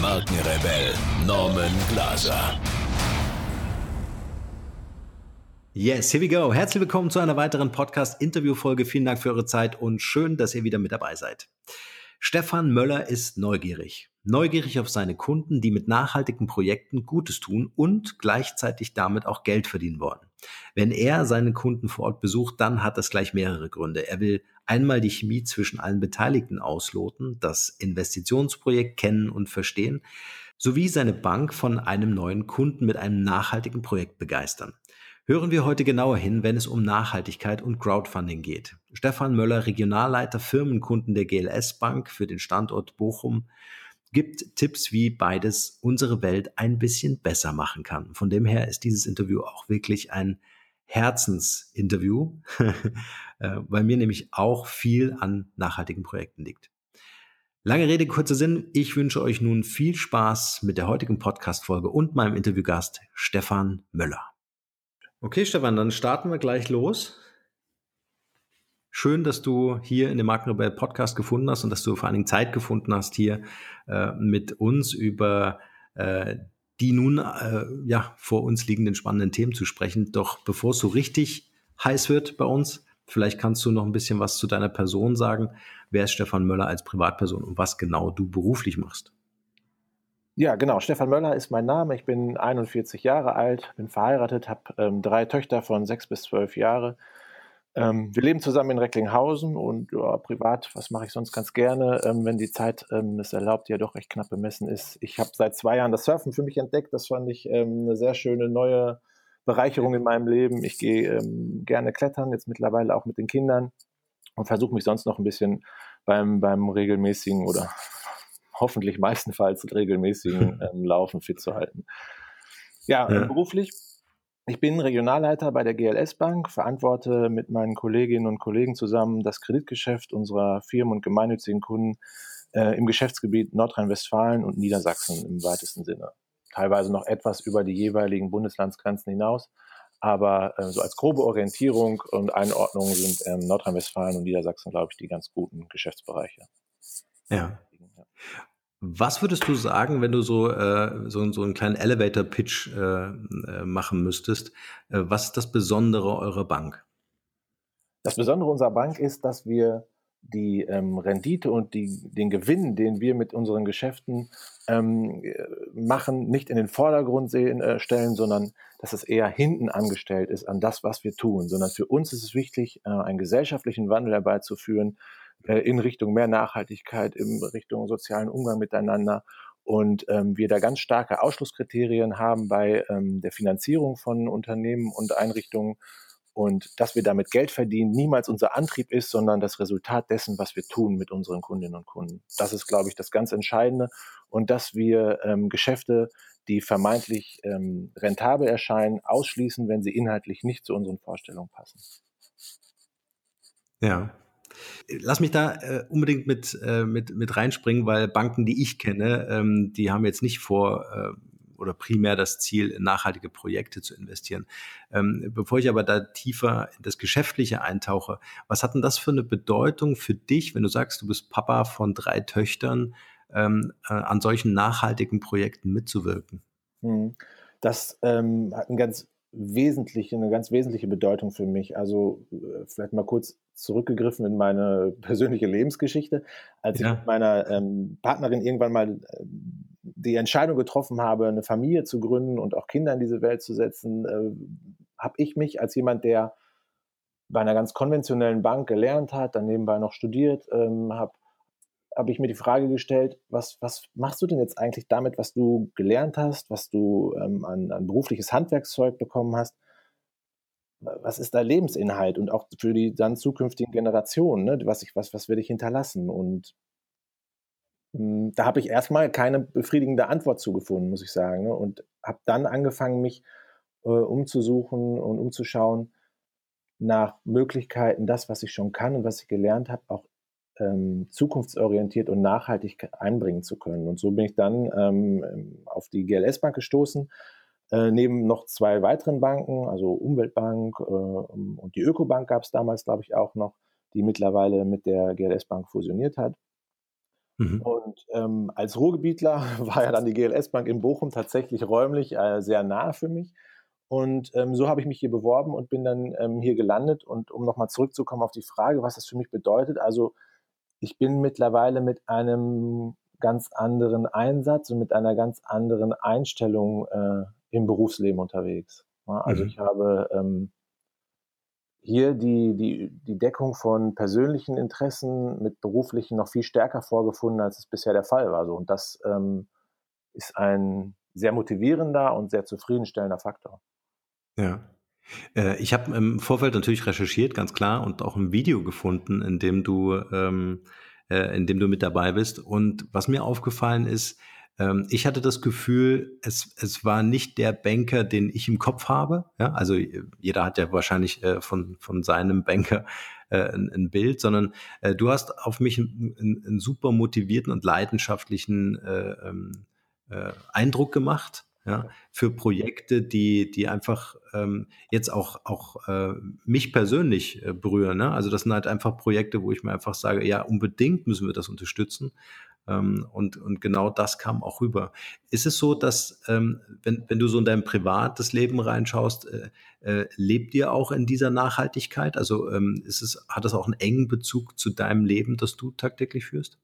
Markenrebell Norman Glaser. Yes, here we go. Herzlich willkommen zu einer weiteren Podcast-Interview-Folge. Vielen Dank für eure Zeit und schön, dass ihr wieder mit dabei seid. Stefan Möller ist neugierig. Neugierig auf seine Kunden, die mit nachhaltigen Projekten Gutes tun und gleichzeitig damit auch Geld verdienen wollen. Wenn er seinen Kunden vor Ort besucht, dann hat das gleich mehrere Gründe. Er will einmal die Chemie zwischen allen Beteiligten ausloten, das Investitionsprojekt kennen und verstehen, sowie seine Bank von einem neuen Kunden mit einem nachhaltigen Projekt begeistern. Hören wir heute genauer hin, wenn es um Nachhaltigkeit und Crowdfunding geht. Stefan Möller, Regionalleiter Firmenkunden der GLS Bank für den Standort Bochum, gibt Tipps, wie beides unsere Welt ein bisschen besser machen kann. Von dem her ist dieses Interview auch wirklich ein Herzensinterview, äh, weil mir nämlich auch viel an nachhaltigen Projekten liegt. Lange Rede, kurzer Sinn. Ich wünsche euch nun viel Spaß mit der heutigen Podcast-Folge und meinem Interviewgast Stefan Möller. Okay, Stefan, dann starten wir gleich los. Schön, dass du hier in dem Markenrebell Podcast gefunden hast und dass du vor allen Dingen Zeit gefunden hast, hier äh, mit uns über äh, die nun äh, ja vor uns liegenden spannenden Themen zu sprechen. Doch bevor es so richtig heiß wird bei uns, vielleicht kannst du noch ein bisschen was zu deiner Person sagen. Wer ist Stefan Möller als Privatperson und was genau du beruflich machst? Ja, genau. Stefan Möller ist mein Name. Ich bin 41 Jahre alt, bin verheiratet, habe ähm, drei Töchter von sechs bis zwölf Jahre ähm, wir leben zusammen in Recklinghausen und ja, privat, was mache ich sonst ganz gerne, ähm, wenn die Zeit ähm, es erlaubt, die ja doch recht knapp bemessen ist. Ich habe seit zwei Jahren das Surfen für mich entdeckt. Das fand ich ähm, eine sehr schöne neue Bereicherung in meinem Leben. Ich gehe ähm, gerne klettern, jetzt mittlerweile auch mit den Kindern und versuche mich sonst noch ein bisschen beim, beim regelmäßigen oder hoffentlich meistenfalls regelmäßigen ähm, Laufen fit zu halten. Ja, ja. beruflich ich bin Regionalleiter bei der GLS Bank, verantworte mit meinen Kolleginnen und Kollegen zusammen das Kreditgeschäft unserer Firmen und gemeinnützigen Kunden äh, im Geschäftsgebiet Nordrhein-Westfalen und Niedersachsen im weitesten Sinne. Teilweise noch etwas über die jeweiligen Bundeslandsgrenzen hinaus, aber äh, so als grobe Orientierung und Einordnung sind ähm, Nordrhein-Westfalen und Niedersachsen, glaube ich, die ganz guten Geschäftsbereiche. Ja. Was würdest du sagen, wenn du so, äh, so, so einen kleinen Elevator-Pitch äh, äh, machen müsstest? Äh, was ist das Besondere eurer Bank? Das Besondere unserer Bank ist, dass wir die ähm, Rendite und die, den Gewinn, den wir mit unseren Geschäften ähm, machen, nicht in den Vordergrund sehen, äh, stellen, sondern dass es eher hinten angestellt ist an das, was wir tun. Sondern für uns ist es wichtig, äh, einen gesellschaftlichen Wandel herbeizuführen, in Richtung mehr Nachhaltigkeit, in Richtung sozialen Umgang miteinander und ähm, wir da ganz starke Ausschlusskriterien haben bei ähm, der Finanzierung von Unternehmen und Einrichtungen und dass wir damit Geld verdienen, niemals unser Antrieb ist, sondern das Resultat dessen, was wir tun mit unseren Kundinnen und Kunden. Das ist, glaube ich, das ganz Entscheidende und dass wir ähm, Geschäfte, die vermeintlich ähm, rentabel erscheinen, ausschließen, wenn sie inhaltlich nicht zu unseren Vorstellungen passen. Ja, Lass mich da äh, unbedingt mit, äh, mit, mit reinspringen, weil Banken, die ich kenne, ähm, die haben jetzt nicht vor äh, oder primär das Ziel, in nachhaltige Projekte zu investieren. Ähm, bevor ich aber da tiefer in das Geschäftliche eintauche, was hat denn das für eine Bedeutung für dich, wenn du sagst, du bist Papa von drei Töchtern, ähm, äh, an solchen nachhaltigen Projekten mitzuwirken? Hm. Das ähm, hat einen ganz wesentliche, eine ganz wesentliche Bedeutung für mich. Also äh, vielleicht mal kurz zurückgegriffen in meine persönliche Lebensgeschichte. Als ja. ich mit meiner ähm, Partnerin irgendwann mal äh, die Entscheidung getroffen habe, eine Familie zu gründen und auch Kinder in diese Welt zu setzen, äh, habe ich mich als jemand, der bei einer ganz konventionellen Bank gelernt hat, dann nebenbei noch studiert, ähm, habe habe ich mir die Frage gestellt, was, was machst du denn jetzt eigentlich damit, was du gelernt hast, was du ähm, an, an berufliches Handwerkszeug bekommen hast? Was ist da Lebensinhalt und auch für die dann zukünftigen Generationen, ne? was, ich, was, was will ich hinterlassen? Und hm, da habe ich erstmal keine befriedigende Antwort zugefunden, muss ich sagen. Ne? Und habe dann angefangen, mich äh, umzusuchen und umzuschauen nach Möglichkeiten, das, was ich schon kann und was ich gelernt habe, auch ähm, zukunftsorientiert und nachhaltig einbringen zu können. Und so bin ich dann ähm, auf die GLS-Bank gestoßen, äh, neben noch zwei weiteren Banken, also Umweltbank äh, und die Ökobank gab es damals, glaube ich, auch noch, die mittlerweile mit der GLS-Bank fusioniert hat. Mhm. Und ähm, als Ruhrgebietler war ja dann die GLS-Bank in Bochum tatsächlich räumlich äh, sehr nah für mich. Und ähm, so habe ich mich hier beworben und bin dann ähm, hier gelandet. Und um nochmal zurückzukommen auf die Frage, was das für mich bedeutet, also ich bin mittlerweile mit einem ganz anderen Einsatz und mit einer ganz anderen Einstellung äh, im Berufsleben unterwegs. Ja, also mhm. ich habe ähm, hier die, die, die Deckung von persönlichen Interessen mit beruflichen noch viel stärker vorgefunden, als es bisher der Fall war. So, und das ähm, ist ein sehr motivierender und sehr zufriedenstellender Faktor. Ja. Äh, ich habe im Vorfeld natürlich recherchiert, ganz klar, und auch ein Video gefunden, in dem du, ähm, äh, in dem du mit dabei bist. Und was mir aufgefallen ist, ähm, ich hatte das Gefühl, es, es war nicht der Banker, den ich im Kopf habe. Ja, also jeder hat ja wahrscheinlich äh, von, von seinem Banker äh, ein, ein, Bild, sondern äh, du hast auf mich einen, einen, super motivierten und leidenschaftlichen äh, ähm, äh, Eindruck gemacht ja, für Projekte, die, die einfach ähm, jetzt auch, auch äh, mich persönlich äh, berühren. Ne? Also das sind halt einfach Projekte, wo ich mir einfach sage, ja, unbedingt müssen wir das unterstützen. Ähm, und, und genau das kam auch rüber. Ist es so, dass, ähm, wenn, wenn du so in dein privates Leben reinschaust, äh, äh, lebt ihr auch in dieser Nachhaltigkeit? Also ähm, ist es, hat das auch einen engen Bezug zu deinem Leben, das du tagtäglich führst?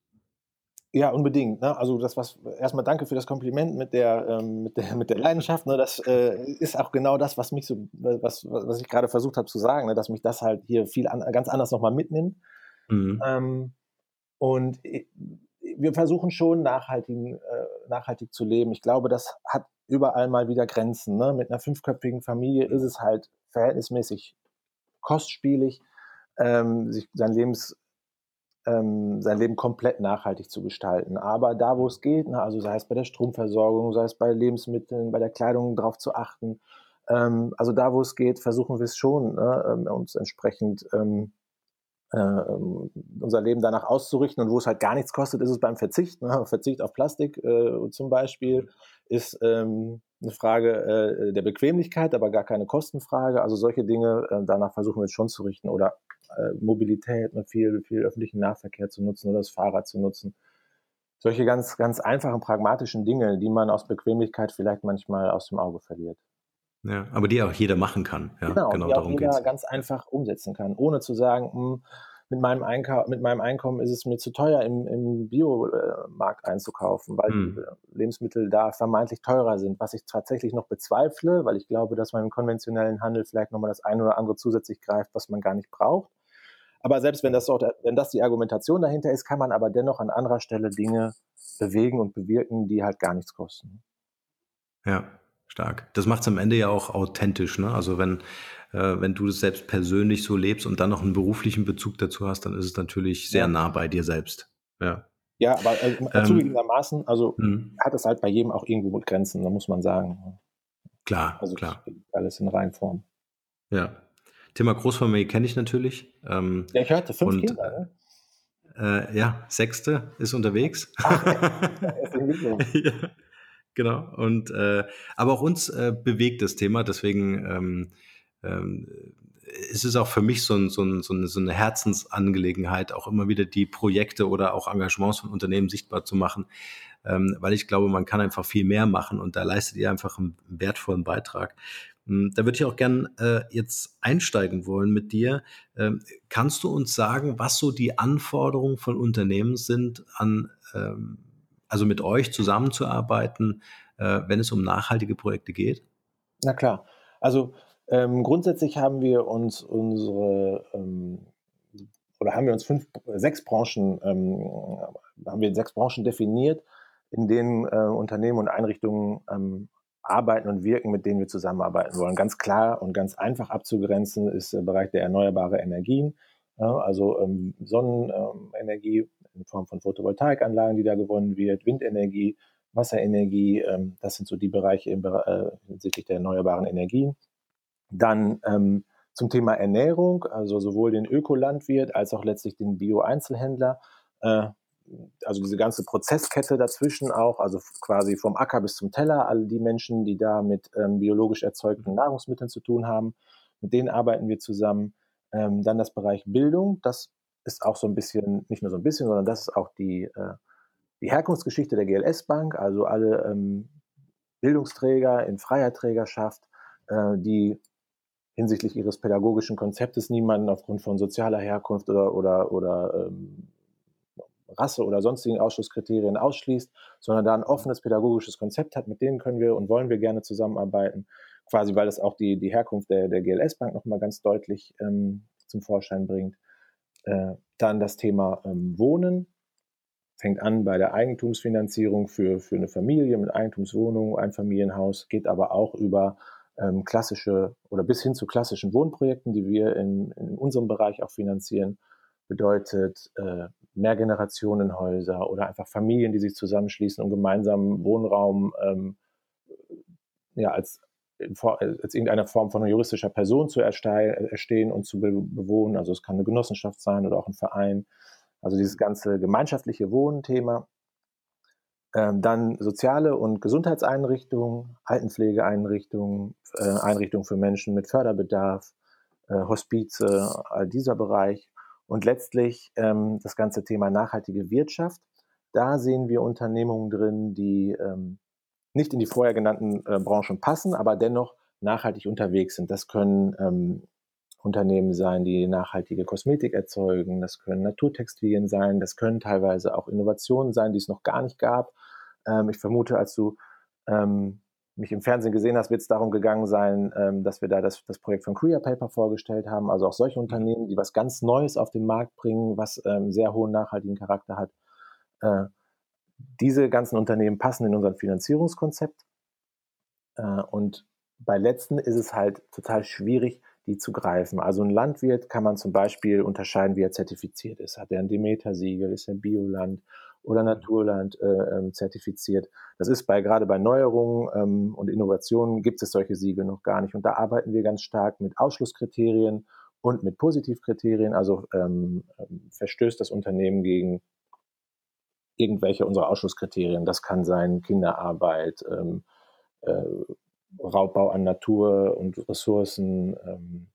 Ja, unbedingt. Ne? Also das was erstmal danke für das Kompliment mit der ähm, mit der mit der Leidenschaft. Ne? Das äh, ist auch genau das, was mich so was was ich gerade versucht habe zu sagen, ne? dass mich das halt hier viel an, ganz anders nochmal mitnimmt. Mhm. Ähm, und wir versuchen schon nachhaltig, äh, nachhaltig zu leben. Ich glaube, das hat überall mal wieder Grenzen. Ne? Mit einer fünfköpfigen Familie ist es halt verhältnismäßig kostspielig, ähm, sich sein, Lebens, ähm, sein Leben komplett nachhaltig zu gestalten. Aber da, wo es geht, ne, also sei es bei der Stromversorgung, sei es bei Lebensmitteln, bei der Kleidung darauf zu achten, ähm, also da, wo es geht, versuchen wir es schon, ne, ähm, uns entsprechend ähm, äh, unser Leben danach auszurichten und wo es halt gar nichts kostet, ist es beim Verzicht. Ne? Verzicht auf Plastik äh, zum Beispiel ist ähm, eine Frage äh, der Bequemlichkeit, aber gar keine Kostenfrage. Also solche Dinge, äh, danach versuchen wir jetzt schon zu richten oder äh, Mobilität, ne? viel, viel öffentlichen Nahverkehr zu nutzen oder das Fahrrad zu nutzen. Solche ganz, ganz einfachen, pragmatischen Dinge, die man aus Bequemlichkeit vielleicht manchmal aus dem Auge verliert. Ja, aber die auch jeder machen kann. Ja, genau, genau die auch jeder geht's. ganz einfach umsetzen kann, ohne zu sagen, mh, hm, mit meinem, mit meinem Einkommen ist es mir zu teuer, im, im Biomarkt einzukaufen, weil hm. Lebensmittel da vermeintlich teurer sind, was ich tatsächlich noch bezweifle, weil ich glaube, dass man im konventionellen Handel vielleicht nochmal das eine oder andere zusätzlich greift, was man gar nicht braucht. Aber selbst wenn das, auch, wenn das die Argumentation dahinter ist, kann man aber dennoch an anderer Stelle Dinge bewegen und bewirken, die halt gar nichts kosten. Ja, Stark. Das macht es am Ende ja auch authentisch. Ne? Also wenn, äh, wenn du das selbst persönlich so lebst und dann noch einen beruflichen Bezug dazu hast, dann ist es natürlich sehr nah bei dir selbst. Ja. Ja, aber äh, ähm, zugegebenermaßen, also mh. hat es halt bei jedem auch irgendwo Grenzen, da muss man sagen. Klar, also klar. Alles in Reihenform. Ja. Thema Großfamilie kenne ich natürlich. Ähm, ja, ich hörte fünf und, Kinder, ne? äh, ja, sechste ist unterwegs. Ach, ja. Genau. Und äh, aber auch uns äh, bewegt das Thema, deswegen ähm, ähm, ist es auch für mich so, ein, so, ein, so, eine, so eine Herzensangelegenheit, auch immer wieder die Projekte oder auch Engagements von Unternehmen sichtbar zu machen, ähm, weil ich glaube, man kann einfach viel mehr machen und da leistet ihr einfach einen wertvollen Beitrag. Hm, da würde ich auch gern äh, jetzt einsteigen wollen mit dir. Ähm, kannst du uns sagen, was so die Anforderungen von Unternehmen sind an ähm, also mit euch zusammenzuarbeiten, äh, wenn es um nachhaltige Projekte geht? Na klar. Also ähm, grundsätzlich haben wir uns unsere ähm, oder haben wir uns fünf, sechs Branchen, ähm, haben wir sechs Branchen definiert, in denen äh, Unternehmen und Einrichtungen ähm, arbeiten und wirken, mit denen wir zusammenarbeiten wollen. Ganz klar und ganz einfach abzugrenzen ist der Bereich der erneuerbaren Energien, also ähm, Sonnenenergie, in Form von Photovoltaikanlagen, die da gewonnen wird, Windenergie, Wasserenergie. Ähm, das sind so die Bereiche im, äh, hinsichtlich der erneuerbaren Energien. Dann ähm, zum Thema Ernährung, also sowohl den Ökolandwirt als auch letztlich den Bio-Einzelhändler. Äh, also diese ganze Prozesskette dazwischen auch, also quasi vom Acker bis zum Teller, alle die Menschen, die da mit ähm, biologisch erzeugten Nahrungsmitteln zu tun haben, mit denen arbeiten wir zusammen. Ähm, dann das Bereich Bildung, das ist auch so ein bisschen, nicht nur so ein bisschen, sondern das ist auch die, äh, die Herkunftsgeschichte der GLS Bank, also alle ähm, Bildungsträger in freier Trägerschaft, äh, die hinsichtlich ihres pädagogischen Konzeptes niemanden aufgrund von sozialer Herkunft oder, oder, oder ähm, Rasse oder sonstigen Ausschlusskriterien ausschließt, sondern da ein offenes pädagogisches Konzept hat, mit denen können wir und wollen wir gerne zusammenarbeiten, quasi weil das auch die, die Herkunft der, der GLS-Bank nochmal ganz deutlich ähm, zum Vorschein bringt. Äh, dann das Thema ähm, Wohnen, fängt an bei der Eigentumsfinanzierung für, für eine Familie mit Eigentumswohnung, ein Familienhaus, geht aber auch über ähm, klassische oder bis hin zu klassischen Wohnprojekten, die wir in, in unserem Bereich auch finanzieren. Bedeutet äh, Mehrgenerationenhäuser oder einfach Familien, die sich zusammenschließen und gemeinsam Wohnraum ähm, ja, als, als irgendeine Form von juristischer Person zu erstehen und zu bewohnen. Also es kann eine Genossenschaft sein oder auch ein Verein. Also dieses ganze gemeinschaftliche Wohnthema. Ähm, dann soziale und Gesundheitseinrichtungen, Altenpflegeeinrichtungen, äh, Einrichtungen für Menschen mit Förderbedarf, äh, Hospize, all dieser Bereich. Und letztlich ähm, das ganze Thema nachhaltige Wirtschaft. Da sehen wir Unternehmungen drin, die ähm, nicht in die vorher genannten äh, Branchen passen, aber dennoch nachhaltig unterwegs sind. Das können ähm, Unternehmen sein, die nachhaltige Kosmetik erzeugen, das können Naturtextilien sein, das können teilweise auch Innovationen sein, die es noch gar nicht gab. Ähm, ich vermute, als du ähm, mich im Fernsehen gesehen hast, wird es darum gegangen sein, ähm, dass wir da das, das Projekt von Korea Paper vorgestellt haben. Also auch solche Unternehmen, die was ganz Neues auf den Markt bringen, was ähm, sehr hohen nachhaltigen Charakter hat. Äh, diese ganzen Unternehmen passen in unser Finanzierungskonzept. Äh, und bei letzten ist es halt total schwierig, die zu greifen. Also ein Landwirt kann man zum Beispiel unterscheiden, wie er zertifiziert ist. Hat er ein Demeter-Siegel, ist er Bioland oder mhm. Naturland äh, ähm, zertifiziert. Das ist bei gerade bei Neuerungen ähm, und Innovationen gibt es solche Siegel noch gar nicht. Und da arbeiten wir ganz stark mit Ausschlusskriterien und mit Positivkriterien. Also ähm, ähm verstößt das Unternehmen gegen irgendwelche unserer Ausschlusskriterien. Das kann sein Kinderarbeit, ähm, äh, Raubbau an Natur und Ressourcen, ähm,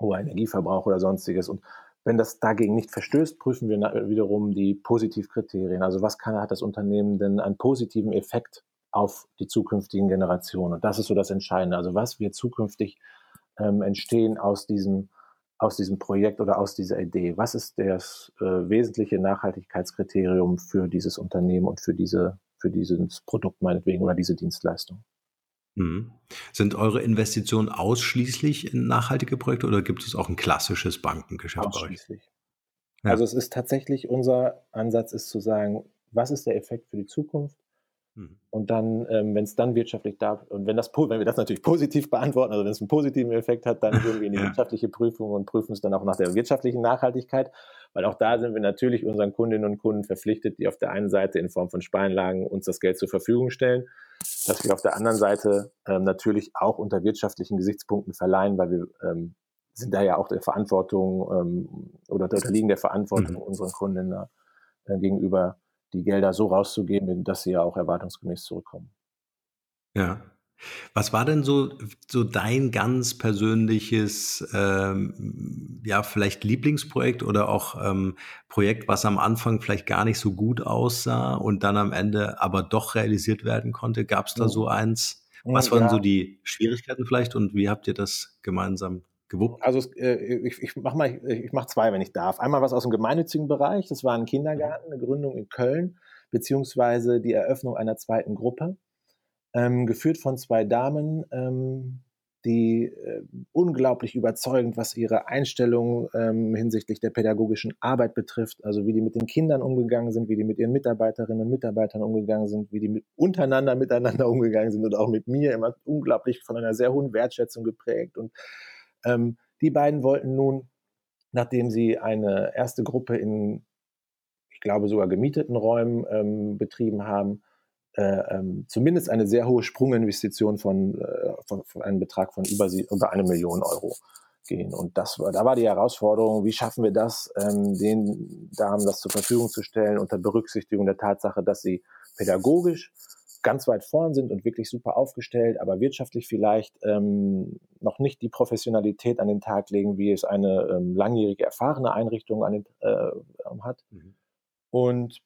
hoher Energieverbrauch oder sonstiges. Und wenn das dagegen nicht verstößt, prüfen wir wiederum die Positivkriterien. Also was kann, hat das Unternehmen denn einen positiven Effekt auf die zukünftigen Generationen? Und das ist so das Entscheidende. Also was wird zukünftig ähm, entstehen aus diesem, aus diesem Projekt oder aus dieser Idee? Was ist das äh, wesentliche Nachhaltigkeitskriterium für dieses Unternehmen und für diese, für dieses Produkt meinetwegen oder diese Dienstleistung? Mhm. Sind eure Investitionen ausschließlich in nachhaltige Projekte oder gibt es auch ein klassisches Bankengeschäft ausschließlich. Ja. Also es ist tatsächlich unser Ansatz ist zu sagen, was ist der Effekt für die Zukunft? Mhm. Und dann, ähm, wenn es dann wirtschaftlich da und wenn das wenn wir das natürlich positiv beantworten, also wenn es einen positiven Effekt hat, dann gehen wir in die ja. wirtschaftliche Prüfung und prüfen es dann auch nach der wirtschaftlichen Nachhaltigkeit, weil auch da sind wir natürlich unseren Kundinnen und Kunden verpflichtet, die auf der einen Seite in Form von Spareinlagen uns das Geld zur Verfügung stellen dass wir auf der anderen Seite ähm, natürlich auch unter wirtschaftlichen Gesichtspunkten verleihen, weil wir ähm, sind da ja auch der Verantwortung ähm, oder unterliegen der Verantwortung mhm. unseren Kunden äh, gegenüber, die Gelder so rauszugeben, dass sie ja auch erwartungsgemäß zurückkommen. Ja. Was war denn so, so dein ganz persönliches, ähm, ja, vielleicht Lieblingsprojekt oder auch ähm, Projekt, was am Anfang vielleicht gar nicht so gut aussah und dann am Ende aber doch realisiert werden konnte? Gab es da so eins? Was waren ja. so die Schwierigkeiten vielleicht und wie habt ihr das gemeinsam gewuppt? Also äh, ich, ich mache mal, ich mache zwei, wenn ich darf. Einmal was aus dem gemeinnützigen Bereich. Das war ein Kindergarten, eine Gründung in Köln beziehungsweise die Eröffnung einer zweiten Gruppe ähm, geführt von zwei Damen, ähm, die äh, unglaublich überzeugend, was ihre Einstellung ähm, hinsichtlich der pädagogischen Arbeit betrifft, also wie die mit den Kindern umgegangen sind, wie die mit ihren Mitarbeiterinnen und Mitarbeitern umgegangen sind, wie die mit, untereinander miteinander umgegangen sind und auch mit mir immer unglaublich von einer sehr hohen Wertschätzung geprägt. Und ähm, die beiden wollten nun, nachdem sie eine erste Gruppe in glaube sogar gemieteten Räumen ähm, betrieben haben, äh, ähm, zumindest eine sehr hohe Sprunginvestition von, äh, von, von, einem Betrag von über, über eine Million Euro gehen. Und das war, da war die Herausforderung, wie schaffen wir das, ähm, den Damen das zur Verfügung zu stellen, unter Berücksichtigung der Tatsache, dass sie pädagogisch ganz weit vorn sind und wirklich super aufgestellt, aber wirtschaftlich vielleicht ähm, noch nicht die Professionalität an den Tag legen, wie es eine ähm, langjährige erfahrene Einrichtung an den, äh, hat. Mhm. Und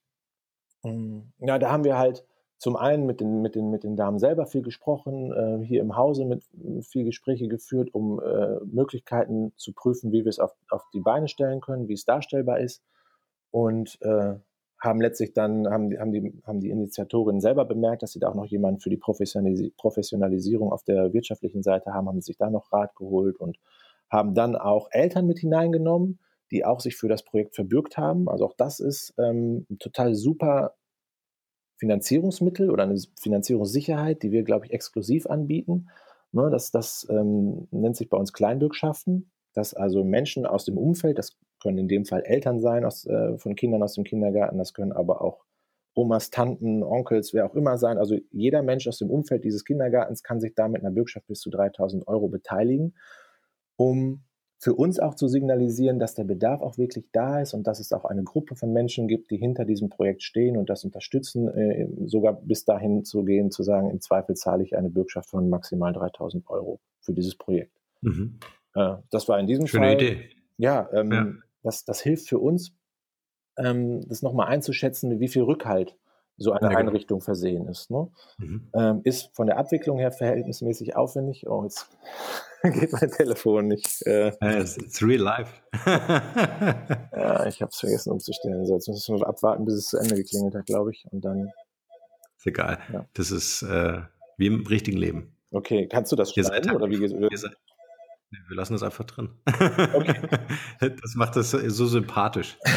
mm, ja, da haben wir halt zum einen mit den, mit den, mit den Damen selber viel gesprochen, äh, hier im Hause mit viel Gespräche geführt, um äh, Möglichkeiten zu prüfen, wie wir es auf, auf die Beine stellen können, wie es darstellbar ist. Und äh, haben letztlich dann, haben, haben, die, haben die Initiatorinnen selber bemerkt, dass sie da auch noch jemanden für die Professionalis Professionalisierung auf der wirtschaftlichen Seite haben, haben sich da noch Rat geholt und haben dann auch Eltern mit hineingenommen, die auch sich für das Projekt verbürgt haben. Also auch das ist ähm, total super Finanzierungsmittel oder eine Finanzierungssicherheit, die wir, glaube ich, exklusiv anbieten. Ne, das das ähm, nennt sich bei uns Kleinbürgschaften, dass also Menschen aus dem Umfeld, das können in dem Fall Eltern sein aus, äh, von Kindern aus dem Kindergarten, das können aber auch Omas, Tanten, Onkels, wer auch immer sein. Also jeder Mensch aus dem Umfeld dieses Kindergartens kann sich da mit einer Bürgschaft bis zu 3000 Euro beteiligen, um für uns auch zu signalisieren, dass der Bedarf auch wirklich da ist und dass es auch eine Gruppe von Menschen gibt, die hinter diesem Projekt stehen und das unterstützen, äh, sogar bis dahin zu gehen, zu sagen, im Zweifel zahle ich eine Bürgschaft von maximal 3000 Euro für dieses Projekt. Mhm. Äh, das war in diesem Schöne Fall. Idee. Ja, ähm, ja. Das, das hilft für uns, ähm, das nochmal einzuschätzen, wie viel Rückhalt so eine ja, genau. Einrichtung versehen ist. Ne? Mhm. Ähm, ist von der Abwicklung her verhältnismäßig aufwendig. Oh, jetzt geht mein Telefon nicht. Äh, it's, it's real life. ja, ich habe es vergessen umzustellen. So, jetzt müssen wir abwarten, bis es zu Ende geklingelt hat, glaube ich. Und dann. Ist egal. Ja. Das ist äh, wie im richtigen Leben. Okay, kannst du das schneiden? Oder wie geht's? Wir lassen das einfach drin. Okay. Das macht das so sympathisch.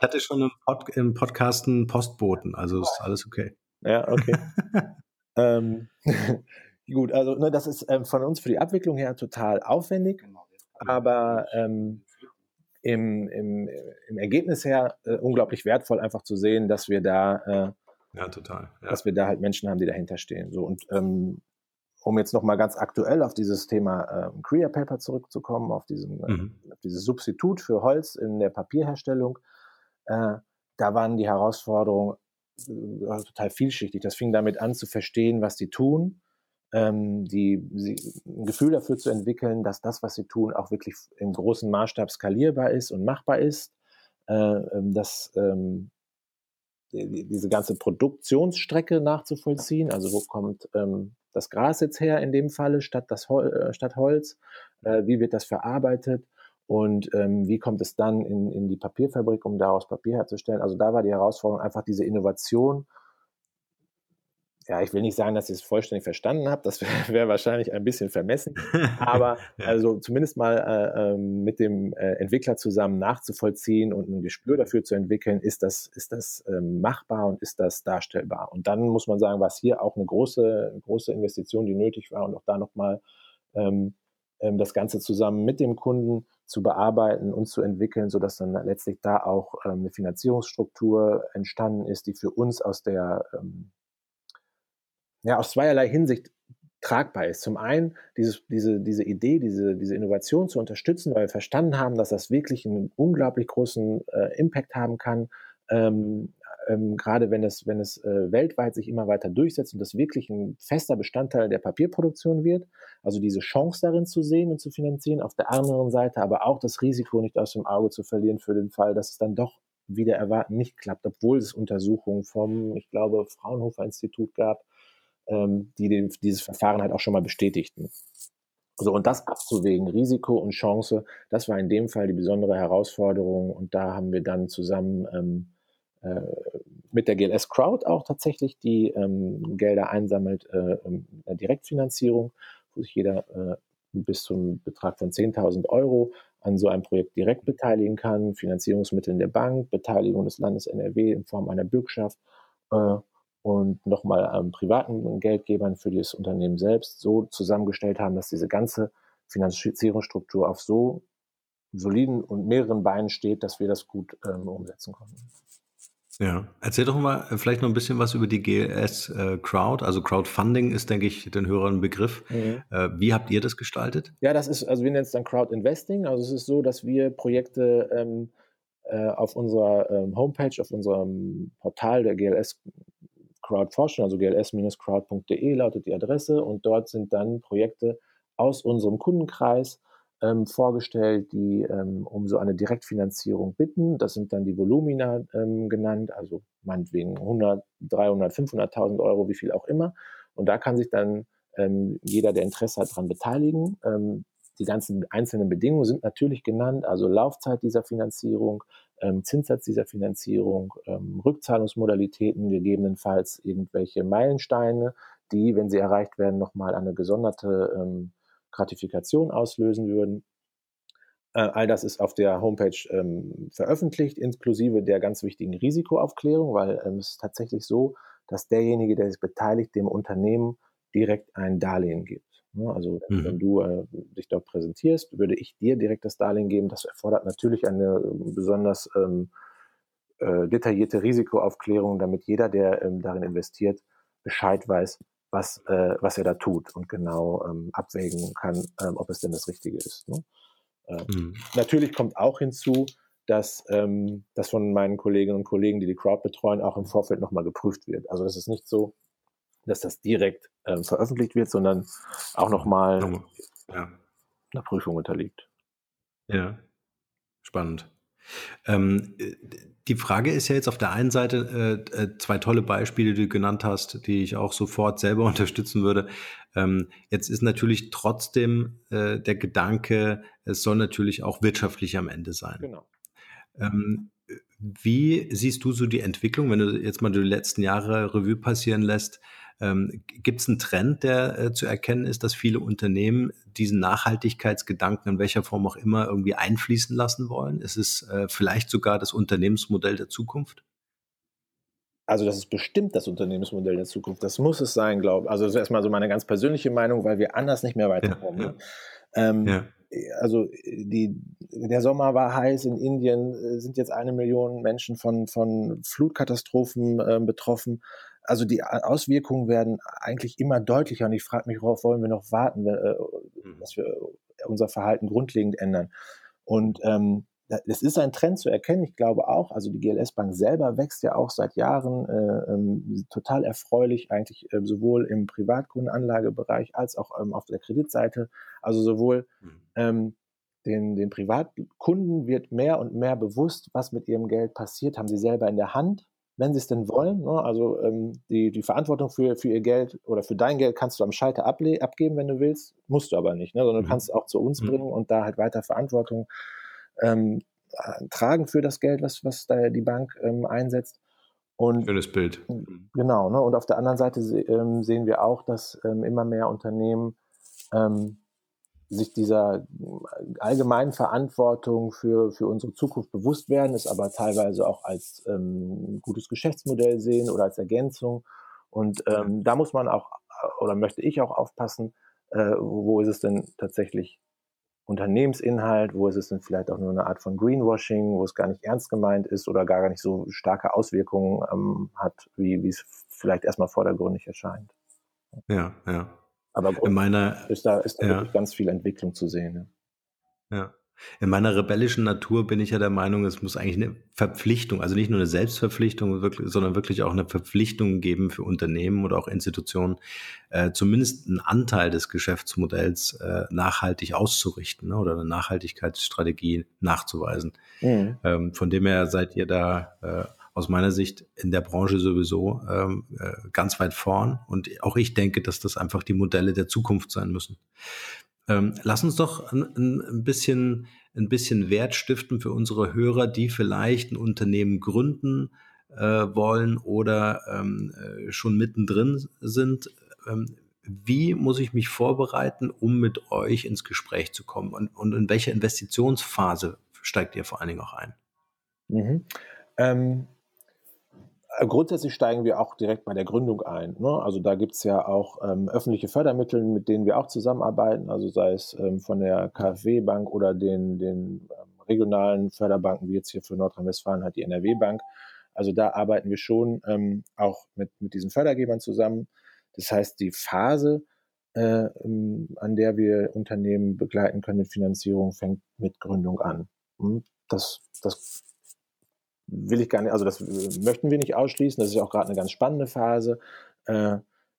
Ich hatte schon im, Pod, im Podcast einen Postboten, also ist alles okay. Ja, okay. ähm, gut, also ne, das ist ähm, von uns für die Abwicklung her total aufwendig, genau, aber ähm, im, im, im Ergebnis her äh, unglaublich wertvoll, einfach zu sehen, dass wir da äh, ja, total. Ja. Dass wir da halt Menschen haben, die dahinter stehen. So und ähm, um jetzt nochmal ganz aktuell auf dieses Thema ähm, Career Paper zurückzukommen, auf, diesen, äh, mhm. auf dieses Substitut für Holz in der Papierherstellung, äh, da waren die Herausforderungen äh, total vielschichtig. Das fing damit an zu verstehen, was die tun, ähm, die, sie, ein Gefühl dafür zu entwickeln, dass das, was sie tun, auch wirklich im großen Maßstab skalierbar ist und machbar ist, äh, ähm, dass ähm, diese ganze Produktionsstrecke nachzuvollziehen. Also wo kommt ähm, das Gras jetzt her in dem Falle statt, das Hol äh, statt Holz? Äh, wie wird das verarbeitet? Und ähm, wie kommt es dann in, in die Papierfabrik, um daraus Papier herzustellen? Also da war die Herausforderung einfach diese Innovation ja, ich will nicht sagen, dass ich es vollständig verstanden habe, das wäre wär wahrscheinlich ein bisschen vermessen, aber also zumindest mal äh, ähm, mit dem äh, Entwickler zusammen nachzuvollziehen und ein Gespür dafür zu entwickeln, ist das, ist das ähm, machbar und ist das darstellbar. Und dann muss man sagen, war es hier auch eine große, große Investition, die nötig war und auch da nochmal ähm, ähm, das Ganze zusammen mit dem Kunden zu bearbeiten und zu entwickeln, sodass dann letztlich da auch ähm, eine Finanzierungsstruktur entstanden ist, die für uns aus der ähm, ja, aus zweierlei Hinsicht tragbar ist. Zum einen dieses, diese, diese Idee, diese, diese Innovation zu unterstützen, weil wir verstanden haben, dass das wirklich einen unglaublich großen äh, Impact haben kann, ähm, ähm, gerade wenn es, wenn es äh, weltweit sich immer weiter durchsetzt und das wirklich ein fester Bestandteil der Papierproduktion wird. Also diese Chance darin zu sehen und zu finanzieren, auf der anderen Seite aber auch das Risiko nicht aus dem Auge zu verlieren für den Fall, dass es dann doch wieder erwarten nicht klappt, obwohl es Untersuchungen vom, ich glaube, Fraunhofer Institut gab, ähm, die den, dieses Verfahren halt auch schon mal bestätigten. So, und das abzuwägen, Risiko und Chance, das war in dem Fall die besondere Herausforderung. Und da haben wir dann zusammen ähm, äh, mit der GLS Crowd auch tatsächlich die ähm, Gelder einsammelt, äh, eine Direktfinanzierung, wo sich jeder äh, bis zum Betrag von 10.000 Euro an so einem Projekt direkt beteiligen kann, Finanzierungsmittel in der Bank, Beteiligung des Landes NRW in Form einer Bürgschaft äh, und nochmal an privaten Geldgebern für das Unternehmen selbst so zusammengestellt haben, dass diese ganze Finanzierungsstruktur auf so soliden und mehreren Beinen steht, dass wir das gut ähm, umsetzen konnten. Ja, erzähl doch mal äh, vielleicht noch ein bisschen was über die GLS äh, Crowd. Also Crowdfunding ist, denke ich, den Hörern ein Begriff. Mhm. Äh, wie habt ihr das gestaltet? Ja, das ist, also wir nennen es dann Crowd Investing. Also es ist so, dass wir Projekte ähm, äh, auf unserer ähm, Homepage, auf unserem Portal der GLS Crowd forschen, also gls-crowd.de lautet die Adresse und dort sind dann Projekte aus unserem Kundenkreis ähm, vorgestellt, die ähm, um so eine Direktfinanzierung bitten. Das sind dann die Volumina ähm, genannt, also meinetwegen 100, 300, 500.000 Euro, wie viel auch immer. Und da kann sich dann ähm, jeder, der Interesse hat, daran beteiligen. Ähm, die ganzen einzelnen Bedingungen sind natürlich genannt, also Laufzeit dieser Finanzierung, ähm, Zinssatz dieser Finanzierung, Rückzahlungsmodalitäten, gegebenenfalls irgendwelche Meilensteine, die, wenn sie erreicht werden, nochmal eine gesonderte Gratifikation auslösen würden. Äh, all das ist auf der Homepage ähm, veröffentlicht, inklusive der ganz wichtigen Risikoaufklärung, weil ähm, es ist tatsächlich so, dass derjenige, der sich beteiligt, dem Unternehmen direkt ein Darlehen gibt. Ne? Also mhm. wenn du äh, dich dort präsentierst, würde ich dir direkt das Darlehen geben. Das erfordert natürlich eine äh, besonders ähm, äh, detaillierte Risikoaufklärung, damit jeder, der ähm, darin investiert, Bescheid weiß, was, äh, was er da tut und genau ähm, abwägen kann, ähm, ob es denn das Richtige ist. Ne? Äh, mhm. Natürlich kommt auch hinzu, dass ähm, das von meinen Kolleginnen und Kollegen, die die Crowd betreuen, auch im Vorfeld nochmal geprüft wird. Also es ist nicht so, dass das direkt ähm, veröffentlicht wird, sondern auch nochmal ja. einer Prüfung unterliegt. Ja, spannend. Ähm, die Frage ist ja jetzt auf der einen Seite äh, äh, zwei tolle Beispiele, die du genannt hast, die ich auch sofort selber unterstützen würde. Ähm, jetzt ist natürlich trotzdem äh, der Gedanke, es soll natürlich auch wirtschaftlich am Ende sein. Genau. Ähm, wie siehst du so die Entwicklung, wenn du jetzt mal die letzten Jahre Revue passieren lässt? Ähm, Gibt es einen Trend, der äh, zu erkennen ist, dass viele Unternehmen diesen Nachhaltigkeitsgedanken in welcher Form auch immer irgendwie einfließen lassen wollen? Ist es äh, vielleicht sogar das Unternehmensmodell der Zukunft? Also das ist bestimmt das Unternehmensmodell der Zukunft. Das muss es sein, glaube ich. Also das ist erstmal so meine ganz persönliche Meinung, weil wir anders nicht mehr weiterkommen. Ja, ja. Ähm, ja. Also die, der Sommer war heiß in Indien, äh, sind jetzt eine Million Menschen von, von Flutkatastrophen äh, betroffen also die Auswirkungen werden eigentlich immer deutlicher und ich frage mich, worauf wollen wir noch warten, äh, mhm. dass wir äh, unser Verhalten grundlegend ändern. Und ähm, es ist ein Trend zu erkennen. Ich glaube auch, also die GLS Bank selber wächst ja auch seit Jahren äh, ähm, total erfreulich, eigentlich äh, sowohl im Privatkundenanlagebereich als auch ähm, auf der Kreditseite. Also sowohl mhm. ähm, den, den Privatkunden wird mehr und mehr bewusst, was mit ihrem Geld passiert, haben sie selber in der Hand wenn sie es denn wollen. Ne? Also ähm, die, die Verantwortung für, für ihr Geld oder für dein Geld kannst du am Schalter abgeben, wenn du willst, musst du aber nicht, ne? sondern mhm. du kannst es auch zu uns mhm. bringen und da halt weiter Verantwortung ähm, tragen für das Geld, was, was da die Bank ähm, einsetzt. Und, Schönes Bild. Genau, ne? und auf der anderen Seite ähm, sehen wir auch, dass ähm, immer mehr Unternehmen ähm, sich dieser allgemeinen Verantwortung für, für unsere Zukunft bewusst werden, es aber teilweise auch als ähm, gutes Geschäftsmodell sehen oder als Ergänzung. Und ähm, da muss man auch, oder möchte ich auch aufpassen, äh, wo ist es denn tatsächlich Unternehmensinhalt, wo ist es denn vielleicht auch nur eine Art von Greenwashing, wo es gar nicht ernst gemeint ist oder gar nicht so starke Auswirkungen ähm, hat, wie, wie es vielleicht erstmal vordergründig erscheint. Ja, ja. Aber in meiner, ist da, ist da ja. ganz viel Entwicklung zu sehen. Ja. ja. In meiner rebellischen Natur bin ich ja der Meinung, es muss eigentlich eine Verpflichtung, also nicht nur eine Selbstverpflichtung, sondern wirklich auch eine Verpflichtung geben für Unternehmen oder auch Institutionen, äh, zumindest einen Anteil des Geschäftsmodells äh, nachhaltig auszurichten ne, oder eine Nachhaltigkeitsstrategie nachzuweisen. Mhm. Ähm, von dem her seid ihr da äh, aus meiner Sicht in der Branche sowieso ähm, äh, ganz weit vorn. Und auch ich denke, dass das einfach die Modelle der Zukunft sein müssen. Ähm, lass uns doch ein, ein, bisschen, ein bisschen Wert stiften für unsere Hörer, die vielleicht ein Unternehmen gründen äh, wollen oder ähm, äh, schon mittendrin sind. Ähm, wie muss ich mich vorbereiten, um mit euch ins Gespräch zu kommen? Und, und in welcher Investitionsphase steigt ihr vor allen Dingen auch ein? Mhm. Ähm, Äh, grundsätzlich steigen wir auch direkt bei der Gründung ein. Ne? Also da gibt es ja auch ähm, öffentliche Fördermittel, mit denen wir auch zusammenarbeiten, also sei es ähm, von der KfW-Bank oder den, den ähm, regionalen Förderbanken, wie jetzt hier für Nordrhein-Westfalen halt die NRW-Bank. Also da arbeiten wir schon ähm, auch mit, mit diesen Fördergebern zusammen. Das heißt, die Phase, äh, an der wir Unternehmen begleiten können mit Finanzierung, fängt mit Gründung an. Hm? Das, das will ich gar nicht, also das möchten wir nicht ausschließen. Das ist auch gerade eine ganz spannende Phase. Äh,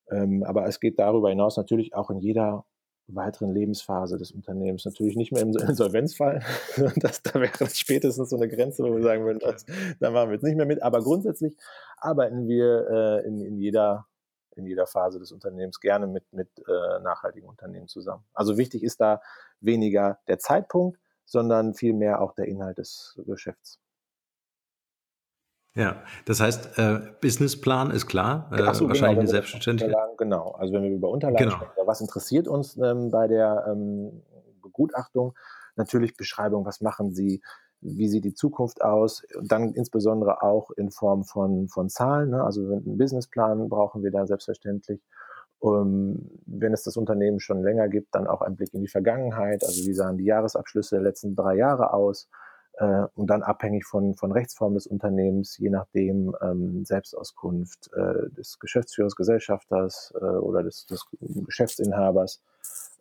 ähm, aber es geht darüber hinaus natürlich auch in jeder weiteren Lebensphase des Unternehmens. Natürlich nicht mehr im Insolvenzfall. Das, da wäre spätestens so eine Grenze, wo wir sagen würden, das, da machen wir jetzt nicht mehr mit. Aber grundsätzlich arbeiten wir äh, in, in, jeder, in jeder Phase des Unternehmens gerne mit, mit äh, nachhaltigen Unternehmen zusammen. Also wichtig ist da weniger der Zeitpunkt, sondern vielmehr auch der Inhalt des Geschäfts. Ja, das heißt, äh, Businessplan ist klar, äh, Ach so, wahrscheinlich genau, eine Selbstständigkeit. Genau, also wenn wir über Unterlagen genau. sprechen, was interessiert uns ähm, bei der ähm, Begutachtung? Natürlich Beschreibung, was machen Sie, wie sieht die Zukunft aus? Und dann insbesondere auch in Form von, von Zahlen. Ne? Also einen Businessplan brauchen wir da selbstverständlich. Um, wenn es das Unternehmen schon länger gibt, dann auch ein Blick in die Vergangenheit. Also wie sahen die Jahresabschlüsse der letzten drei Jahre aus? Äh, und dann abhängig von, von Rechtsform des Unternehmens, je nachdem ähm, Selbstauskunft äh, des Geschäftsführers, Gesellschafters äh, oder des, des Geschäftsinhabers,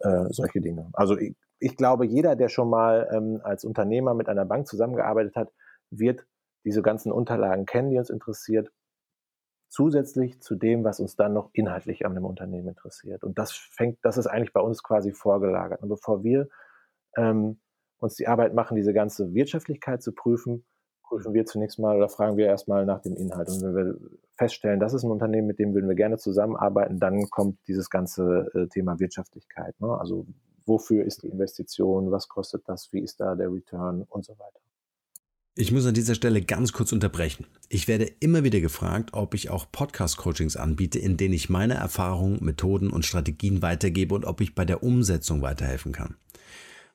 äh, solche Dinge. Also ich, ich glaube, jeder, der schon mal ähm, als Unternehmer mit einer Bank zusammengearbeitet hat, wird diese ganzen Unterlagen kennen, die uns interessiert, zusätzlich zu dem, was uns dann noch inhaltlich an dem Unternehmen interessiert. Und das fängt, das ist eigentlich bei uns quasi vorgelagert. Und bevor wir ähm, uns die Arbeit machen, diese ganze Wirtschaftlichkeit zu prüfen, prüfen wir zunächst mal oder fragen wir erstmal nach dem Inhalt. Und wenn wir feststellen, das ist ein Unternehmen, mit dem würden wir gerne zusammenarbeiten, dann kommt dieses ganze äh, Thema Wirtschaftlichkeit. Ne? Also wofür ist die Investition, was kostet das, wie ist da der Return und so weiter. Ich muss an dieser Stelle ganz kurz unterbrechen. Ich werde immer wieder gefragt, ob ich auch Podcast-Coachings anbiete, in denen ich meine Erfahrungen, Methoden und Strategien weitergebe und ob ich bei der Umsetzung weiterhelfen kann.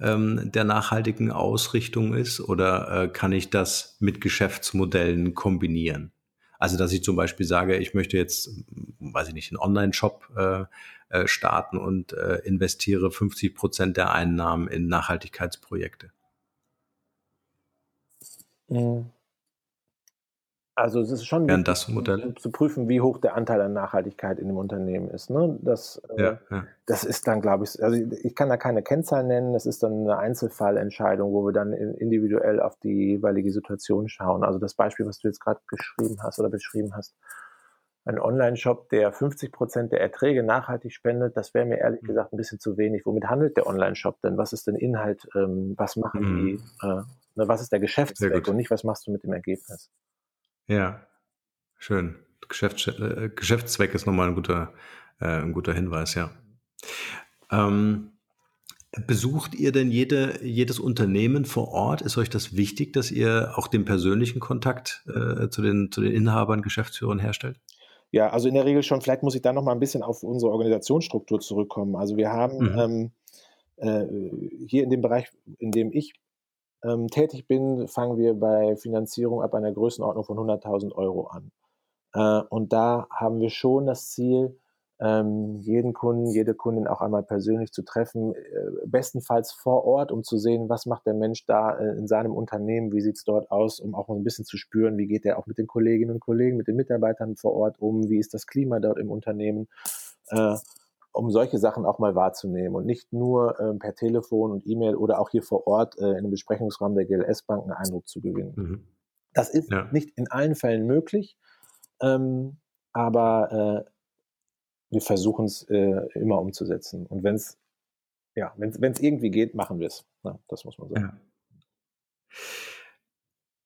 ähm, der nachhaltigen Ausrichtung ist oder äh, kann ich das mit Geschäftsmodellen kombinieren? Also, dass ich zum Beispiel sage, ich möchte jetzt, weiß ich nicht, einen Online-Shop äh, äh, starten und äh, investiere 50 Prozent der Einnahmen in Nachhaltigkeitsprojekte. Mhm. Also es ist schon Wären das Modelle? zu prüfen, wie hoch der Anteil an Nachhaltigkeit in dem Unternehmen ist. Ne? Das, äh, ja, ja. das ist dann, glaube ich, also ich kann da keine Kennzahl nennen, das ist dann eine Einzelfallentscheidung, wo wir dann individuell auf die jeweilige Situation schauen. Also das Beispiel, was du jetzt gerade geschrieben hast oder beschrieben hast, ein Online-Shop, der 50 Prozent der Erträge nachhaltig spendet, das wäre mir ehrlich mhm. gesagt ein bisschen zu wenig. Womit handelt der Online-Shop denn? Was ist denn Inhalt? Ähm, was machen mhm. die? Ne, was ist der Geschäftszweck und nicht, was machst du mit dem Ergebnis? Ja, schön. Geschäfts äh, Geschäftszweck ist nochmal ein guter, äh, ein guter Hinweis, ja. Ähm, besucht ihr denn jede, jedes Unternehmen vor Ort? Ist euch das wichtig, dass ihr auch den persönlichen Kontakt äh, zu, den, zu den Inhabern, Geschäftsführern herstellt? Ja, also in der Regel schon. Vielleicht muss ich da noch mal ein bisschen auf unsere Organisationsstruktur zurückkommen. Also wir haben mhm. ähm, äh, hier in dem Bereich, in dem ich ähm, tätig bin, fangen wir bei Finanzierung ab einer Größenordnung von 100.000 Euro an. Äh, und da haben wir schon das Ziel, ähm, jeden Kunden, jede Kundin auch einmal persönlich zu treffen, äh, bestenfalls vor Ort, um zu sehen, was macht der Mensch da äh, in seinem Unternehmen, wie sieht es dort aus, um auch ein bisschen zu spüren, wie geht er auch mit den Kolleginnen und Kollegen, mit den Mitarbeitern vor Ort um, wie ist das Klima dort im Unternehmen. Äh, um solche Sachen auch mal wahrzunehmen und nicht nur ähm, per Telefon und E-Mail oder auch hier vor Ort äh, in einem Besprechungsraum der GLS-Bank einen Eindruck zu gewinnen. Mhm. Das ist ja. nicht in allen Fällen möglich, ähm, aber äh, wir versuchen es äh, immer umzusetzen. Und wenn es ja, wenn es irgendwie geht, machen wir es. Ja, das muss man sagen. Ja.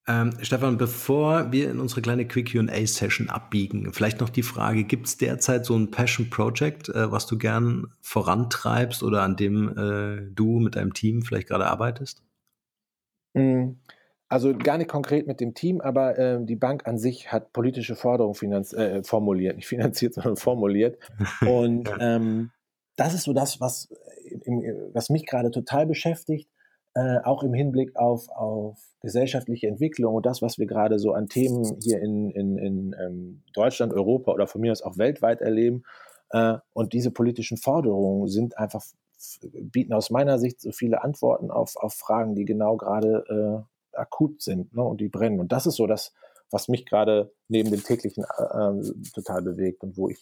Ähm, Stefan, bevor wir in unsere kleine Quick QA-Session abbiegen, vielleicht noch die Frage: Gibt es derzeit so ein Passion Project, äh, was du gern vorantreibst oder an dem äh, du mit deinem Team vielleicht gerade arbeitest? Mhm. Also gar nicht konkret mit dem Team, aber äh, die Bank an sich hat politische Forderungen finanz äh, formuliert, nicht finanziert, sondern formuliert. Und ähm, das ist so das, was, im, was mich gerade total beschäftigt, äh, auch im Hinblick auf, auf gesellschaftliche Entwicklung und das, was wir gerade so an Themen hier in, in, in ähm, Deutschland, Europa oder von mir aus auch weltweit erleben. Äh, und diese politischen Forderungen sind einfach bieten aus meiner Sicht so viele Antworten auf, auf Fragen, die genau gerade äh, akut sind ne, und die brennen. Und das ist so das, was mich gerade neben dem täglichen äh, total bewegt und wo ich,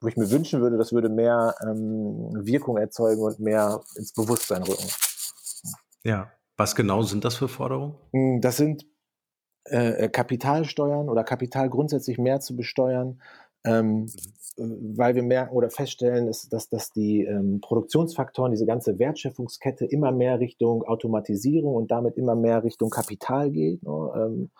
wo ich mir wünschen würde, das würde mehr ähm, Wirkung erzeugen und mehr ins Bewusstsein rücken. Ja. Was genau sind das für Forderungen? Hm, das sind äh, Kapitalsteuern oder Kapital grundsätzlich mehr zu besteuern, ähm, mhm. weil wir merken oder feststellen, ist, dass, dass die ähm, Produktionsfaktoren, diese ganze Wertschöpfungskette immer mehr Richtung Automatisierung und damit immer mehr Richtung Kapital geht. Ne? Ähm,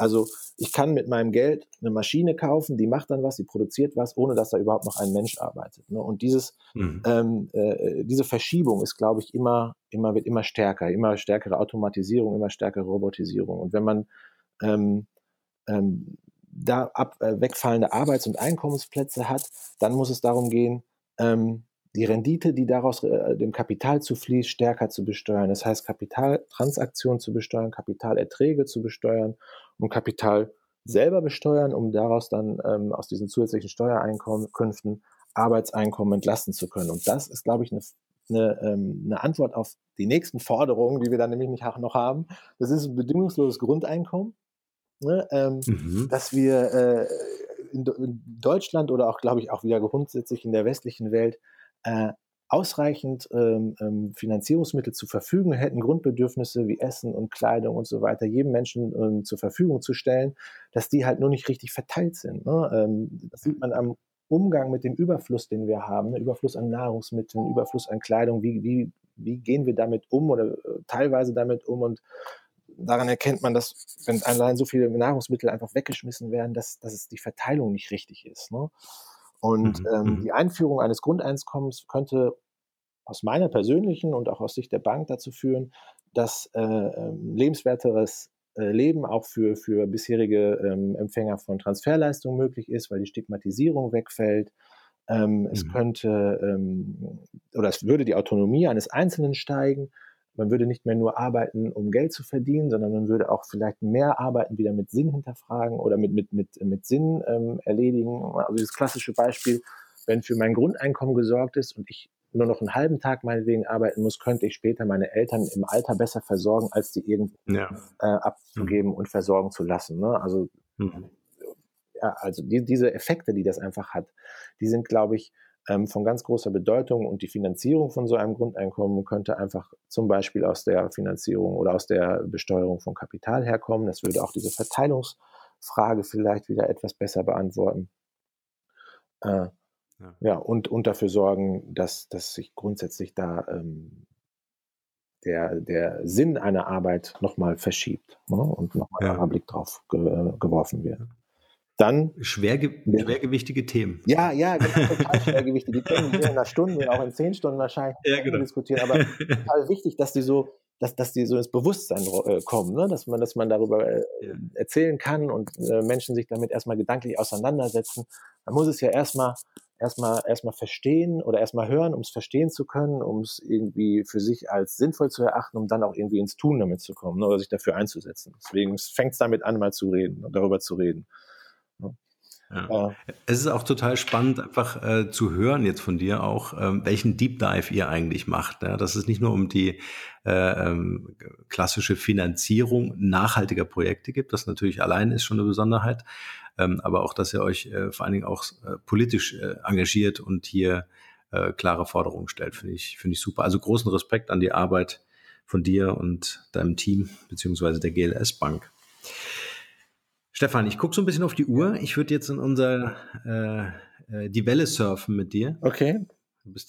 also ich kann mit meinem Geld eine Maschine kaufen, die macht dann was, die produziert was, ohne dass da überhaupt noch ein Mensch arbeitet. Ne? Und dieses, mhm. ähm, äh, diese Verschiebung ist, glaube ich, immer, immer wird immer stärker, immer stärkere Automatisierung, immer stärkere Robotisierung. Und wenn man ähm, ähm, da ab, äh, wegfallende Arbeits- und Einkommensplätze hat, dann muss es darum gehen, ähm, die Rendite, die daraus äh, dem Kapital zufließt, stärker zu besteuern. Das heißt, Kapitaltransaktionen zu besteuern, Kapitalerträge zu besteuern und Kapital selber besteuern, um daraus dann ähm, aus diesen zusätzlichen Steuereinkünften Arbeitseinkommen entlasten zu können. Und das ist, glaube ich, eine, eine, ähm, eine Antwort auf die nächsten Forderungen, die wir dann nämlich nicht noch haben. Das ist ein bedingungsloses Grundeinkommen, ne, ähm, mhm. dass wir äh, in, in Deutschland oder auch, glaube ich, auch wieder grundsätzlich in der westlichen Welt äh, ausreichend ähm, ähm, Finanzierungsmittel zur Verfügung hätten, Grundbedürfnisse wie Essen und Kleidung und so weiter jedem Menschen ähm, zur Verfügung zu stellen, dass die halt nur nicht richtig verteilt sind. Ne? Ähm, das sieht man am Umgang mit dem Überfluss, den wir haben, ne? Überfluss an Nahrungsmitteln, Überfluss an Kleidung, wie, wie, wie gehen wir damit um oder äh, teilweise damit um und daran erkennt man, dass wenn allein so viele Nahrungsmittel einfach weggeschmissen werden, dass, dass es die Verteilung nicht richtig ist. Ne? Und mhm. ähm, mhm. die Einführung eines Grundeinkommens könnte aus meiner persönlichen und auch aus Sicht der Bank dazu führen, dass äh, ähm, lebenswerteres äh, Leben auch für, für bisherige ähm, Empfänger von Transferleistungen möglich ist, weil die Stigmatisierung wegfällt. Ähm, mhm. Es könnte ähm, oder es würde die Autonomie eines Einzelnen steigen man würde nicht mehr nur arbeiten, um Geld zu verdienen, sondern man würde auch vielleicht mehr arbeiten, wieder mit Sinn hinterfragen oder mit, mit, mit, mit Sinn ähm, erledigen. Also dieses klassische Beispiel, wenn für mein Grundeinkommen gesorgt ist und ich nur noch einen halben Tag meinetwegen arbeiten muss, könnte ich später meine Eltern im Alter besser versorgen, als die irgendwo ja. äh, abzugeben mhm. und versorgen zu lassen. Ne? Also, mhm. ja, also die, diese Effekte, die das einfach hat, die sind, glaube ich, ähm, von ganz großer Bedeutung und die Finanzierung von so einem Grundeinkommen könnte einfach zum Beispiel aus der Finanzierung oder aus der Besteuerung von Kapital herkommen. Das würde auch diese Verteilungsfrage vielleicht wieder etwas besser beantworten. Äh, ja. ja, und, und dafür sorgen, dass, dass sich grundsätzlich da ähm, der, der Sinn einer Arbeit nochmal verschiebt ne? und nochmal ja. ein Blick drauf ge geworfen wird. Dann Schwerge ja. schwergewichtige Themen. Ja, ja, genau, total schwergewichtige Themen, die wir in einer Stunde und auch in zehn Stunden wahrscheinlich ja, genau. diskutieren. Aber total wichtig, dass die so, dass, dass die so ins Bewusstsein äh, kommen, ne? dass man, dass man darüber äh, erzählen kann und äh, Menschen sich damit erstmal gedanklich auseinandersetzen. Man muss es ja erstmal erstmal erstmal verstehen oder erstmal hören, um es verstehen zu können, um es irgendwie für sich als sinnvoll zu erachten, um dann auch irgendwie ins Tun damit zu kommen ne? oder sich dafür einzusetzen. Deswegen fängt es damit an, mal zu reden, darüber zu reden. Ja. Es ist auch total spannend, einfach äh, zu hören jetzt von dir auch, ähm, welchen Deep Dive ihr eigentlich macht. Ja? Dass es nicht nur um die äh, ähm, klassische Finanzierung nachhaltiger Projekte gibt, das natürlich allein ist schon eine Besonderheit, ähm, aber auch, dass ihr euch äh, vor allen Dingen auch äh, politisch äh, engagiert und hier äh, klare Forderungen stellt. Finde ich, finde ich super. Also großen Respekt an die Arbeit von dir und deinem Team, beziehungsweise der GLS Bank. Stefan, ich gucke so ein bisschen auf die Uhr. Ich würde jetzt in unser äh, äh, die Welle surfen mit dir. Okay.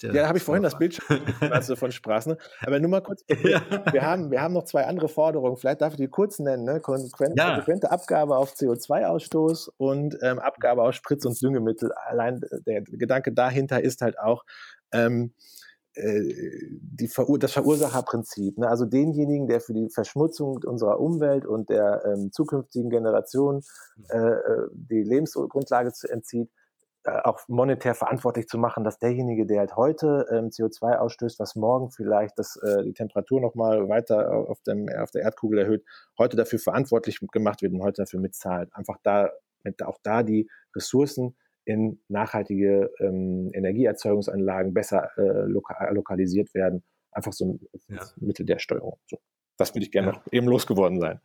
Ja, ja habe ich vorhin das Bild schon, als du von. Ne? Aber nur mal kurz, ja. wir, haben, wir haben noch zwei andere Forderungen. Vielleicht darf ich die kurz nennen. Ne? Konsequente, ja. konsequente Abgabe auf CO2-Ausstoß und ähm, Abgabe auf Spritz- und Düngemittel. Allein der Gedanke dahinter ist halt auch, ähm, äh, die Verur das Verursacherprinzip. Ne? Also denjenigen, der für die Verschmutzung unserer Umwelt und der ähm, zukünftigen Generationen mhm. äh, äh, die Lebensgrundlage zu entzieht, äh, auch monetär verantwortlich zu machen, dass derjenige, der halt heute ähm, CO2 ausstößt, was morgen vielleicht das, äh, die Temperatur nochmal weiter auf, dem, auf der Erdkugel erhöht, heute dafür verantwortlich gemacht wird und heute dafür mitzahlt. Einfach da, auch da die Ressourcen in nachhaltige ähm, Energieerzeugungsanlagen besser äh, loka lokalisiert werden. Einfach so ein ja. Mittel der Steuerung. So. Das würde ich gerne ja. noch eben losgeworden sein.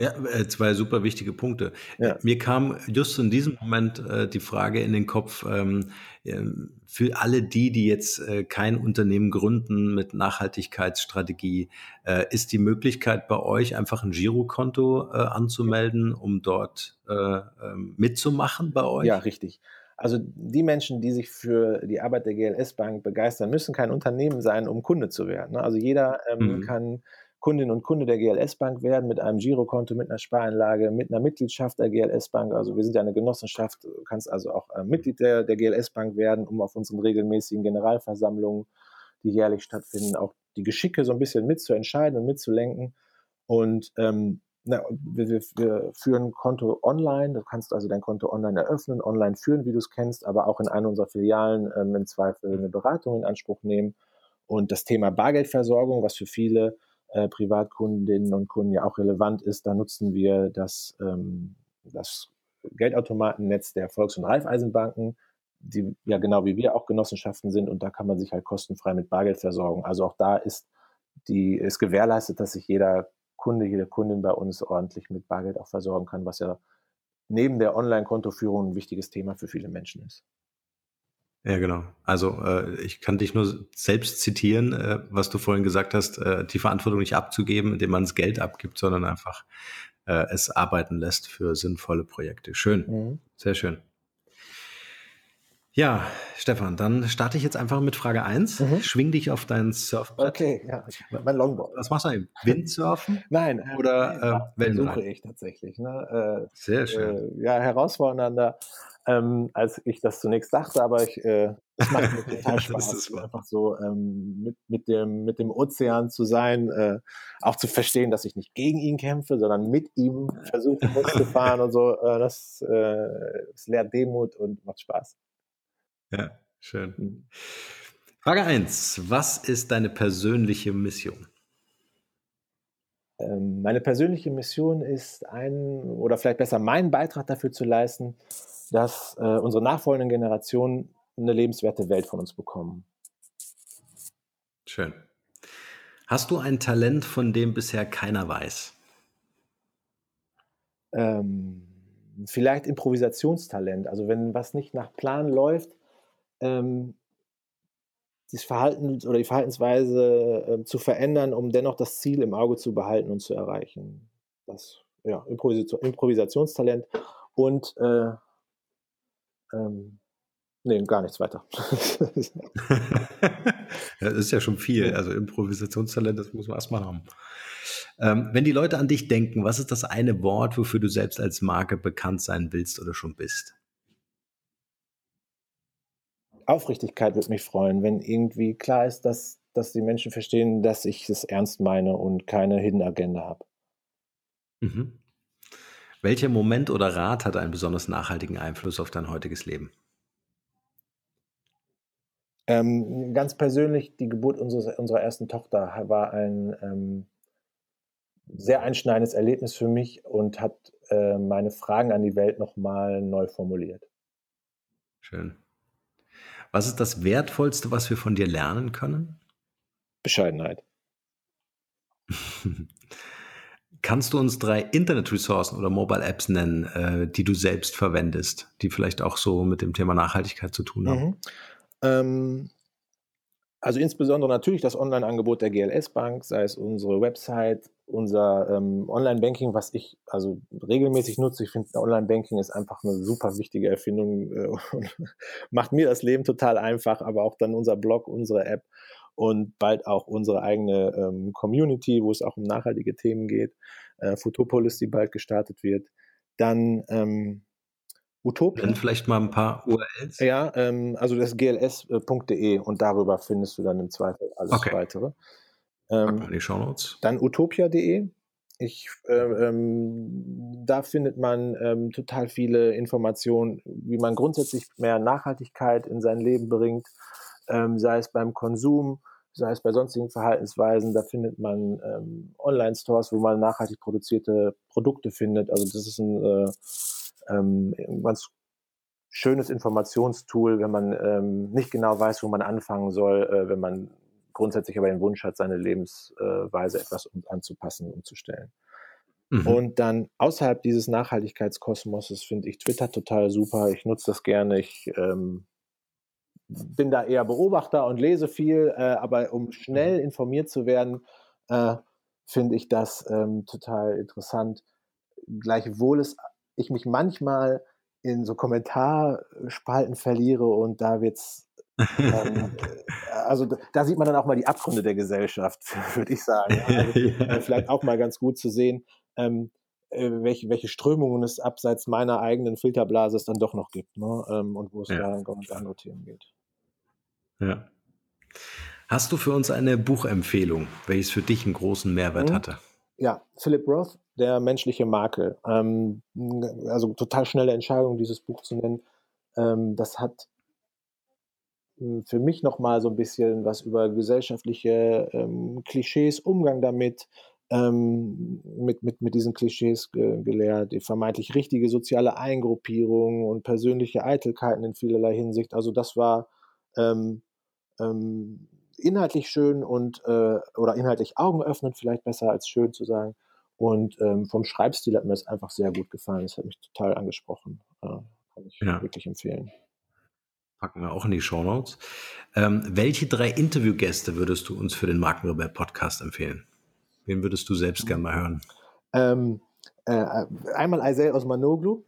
Ja, äh, zwei super wichtige Punkte. Ja. Mir kam just in diesem Moment äh, die Frage in den Kopf, ähm, ähm, für alle die, die jetzt äh, kein Unternehmen gründen mit Nachhaltigkeitsstrategie, äh, ist die Möglichkeit bei euch einfach ein Girokonto äh, anzumelden, um dort äh, ähm, mitzumachen bei euch? Ja, richtig. Also die Menschen, die sich für die Arbeit der GLS Bank begeistern, müssen kein Unternehmen sein, um Kunde zu werden. Ne? Also jeder ähm, mhm. kann Kundin und Kunde der GLS Bank werden mit einem Girokonto, mit einer Spareinlage, mit einer Mitgliedschaft der GLS Bank. Also wir sind ja eine Genossenschaft, du kannst also auch äh, Mitglied der, der GLS Bank werden, um auf unseren regelmäßigen Generalversammlungen, die jährlich stattfinden, auch die Geschicke so ein bisschen mitzuentscheiden und mitzulenken. Und ähm, na, wir, wir, führen Konto online. Du kannst also dein Konto online eröffnen, online führen, wie du es kennst, aber auch in einer unserer Filialen ähm, im Zweifel eine Beratung in Anspruch nehmen. Und das Thema Bargeldversorgung, was für viele äh, Privatkundinnen und Kunden ja auch relevant ist, da nutzen wir das, ähm, das Geldautomatennetz der Volks- und Raiffeisenbanken, die ja genau wie wir auch Genossenschaften sind und da kann man sich halt kostenfrei mit Bargeld versorgen. Also auch da ist die, ist gewährleistet, dass sich jeder Kunde, jede Kundin bei uns ordentlich mit Bargeld auch versorgen kann, was ja neben der Online-Kontoführung ein wichtiges Thema für viele Menschen ist. Ja, genau. Also äh, ich kann dich nur selbst zitieren, äh, was du vorhin gesagt hast, äh, die Verantwortung nicht abzugeben, indem man das Geld abgibt, sondern einfach äh, es arbeiten lässt für sinnvolle Projekte. Schön, mhm. sehr schön. Ja, Stefan, dann starte ich jetzt einfach mit Frage 1. Mhm. Schwing dich auf dein Surfbrett. Okay, ja, mein Longboard. Was machst du eigentlich? Windsurfen? Nein, äh, oder äh, suche ich tatsächlich. Ne? Äh, Sehr schön. Äh, ja, herausfordernder ähm, als ich das zunächst dachte, aber ich, äh, es macht mir total Spaß, einfach so ähm, mit, mit, dem, mit dem Ozean zu sein, äh, auch zu verstehen, dass ich nicht gegen ihn kämpfe, sondern mit ihm versuche, Bus zu fahren und so. Äh, das, äh, das lehrt Demut und macht Spaß. Ja, schön. Mhm. Frage 1. Was ist deine persönliche Mission? Ähm, meine persönliche Mission ist ein, oder vielleicht besser meinen Beitrag dafür zu leisten, dass äh, unsere nachfolgenden Generationen eine lebenswerte Welt von uns bekommen. Schön. Hast du ein Talent, von dem bisher keiner weiß? Ähm, vielleicht Improvisationstalent. Also wenn was nicht nach Plan läuft, ähm, das Verhalten oder die Verhaltensweise äh, zu verändern, um dennoch das Ziel im Auge zu behalten und zu erreichen. Das ja, Improvisationstalent und äh, ähm, nee, gar nichts weiter. das ist ja schon viel. Also Improvisationstalent, das muss man erstmal haben. Ähm, wenn die Leute an dich denken, was ist das eine Wort, wofür du selbst als Marke bekannt sein willst oder schon bist? Aufrichtigkeit würde mich freuen, wenn irgendwie klar ist, dass, dass die Menschen verstehen, dass ich es ernst meine und keine Hidden Agenda habe. Mhm. Welcher Moment oder Rat hat einen besonders nachhaltigen Einfluss auf dein heutiges Leben? Ähm, ganz persönlich, die Geburt unseres, unserer ersten Tochter war ein ähm, sehr einschneidendes Erlebnis für mich und hat äh, meine Fragen an die Welt nochmal neu formuliert. Schön. Was ist das Wertvollste, was wir von dir lernen können? Bescheidenheit. Kannst du uns drei Internet-Ressourcen oder Mobile-Apps nennen, äh, die du selbst verwendest, die vielleicht auch so mit dem Thema Nachhaltigkeit zu tun haben? Mhm. Ähm, also insbesondere natürlich das Online-Angebot der GLS Bank, sei es unsere Website, unser ähm, Online-Banking, was ich also regelmäßig nutze. Ich finde, Online-Banking ist einfach eine super wichtige Erfindung äh, und macht mir das Leben total einfach, aber auch dann unser Blog, unsere App und bald auch unsere eigene ähm, Community, wo es auch um nachhaltige Themen geht. Äh, Futopolis, die bald gestartet wird. Dann ähm, Utopia. Dann vielleicht mal ein paar URLs. Ja, ähm, also das gls.de und darüber findest du dann im Zweifel alles okay. weitere. Ähm, die Shownotes. Dann utopia.de. Ich, äh, ähm, da findet man ähm, total viele Informationen, wie man grundsätzlich mehr Nachhaltigkeit in sein Leben bringt, ähm, sei es beim Konsum, sei es bei sonstigen Verhaltensweisen. Da findet man ähm, Online-Stores, wo man nachhaltig produzierte Produkte findet. Also das ist ein äh, ähm, ganz schönes Informationstool, wenn man ähm, nicht genau weiß, wo man anfangen soll, äh, wenn man grundsätzlich aber den Wunsch hat, seine Lebensweise etwas anzupassen, umzustellen. Mhm. Und dann außerhalb dieses Nachhaltigkeitskosmoses finde ich Twitter total super. Ich nutze das gerne. Ich ähm, bin da eher Beobachter und lese viel, äh, aber um schnell informiert zu werden, äh, finde ich das ähm, total interessant. Gleichwohl es ich mich manchmal in so Kommentarspalten verliere und da wird's ähm, also da sieht man dann auch mal die Abgründe der Gesellschaft, würde ich sagen. Also, ja. Äh, vielleicht auch mal ganz gut zu sehen, ähm, äh, welche, welche Strömungen es abseits meiner eigenen Filterblase es dann doch noch gibt ne? ähm, und wo es ja. da um andere Themen geht. Ja. Hast du für uns eine Buchempfehlung, welches für dich einen großen Mehrwert mhm. hatte? Ja, Philip Roth, der menschliche Makel. Ähm, also total schnelle Entscheidung, dieses Buch zu nennen. Ähm, das hat für mich nochmal so ein bisschen was über gesellschaftliche ähm, Klischees, Umgang damit, ähm, mit, mit, mit diesen Klischees ge gelehrt, die vermeintlich richtige soziale Eingruppierung und persönliche Eitelkeiten in vielerlei Hinsicht. Also das war ähm, ähm, inhaltlich schön und äh, oder inhaltlich Augen öffnen, vielleicht besser als schön zu sagen. Und ähm, vom Schreibstil hat mir das einfach sehr gut gefallen. Das hat mich total angesprochen. Äh, kann ich ja. wirklich empfehlen. Packen wir auch in die Show Notes. Ähm, welche drei Interviewgäste würdest du uns für den Markenrebell Podcast empfehlen? Wen würdest du selbst gerne mal hören? Ähm, äh, einmal Isaiah Osmanoglu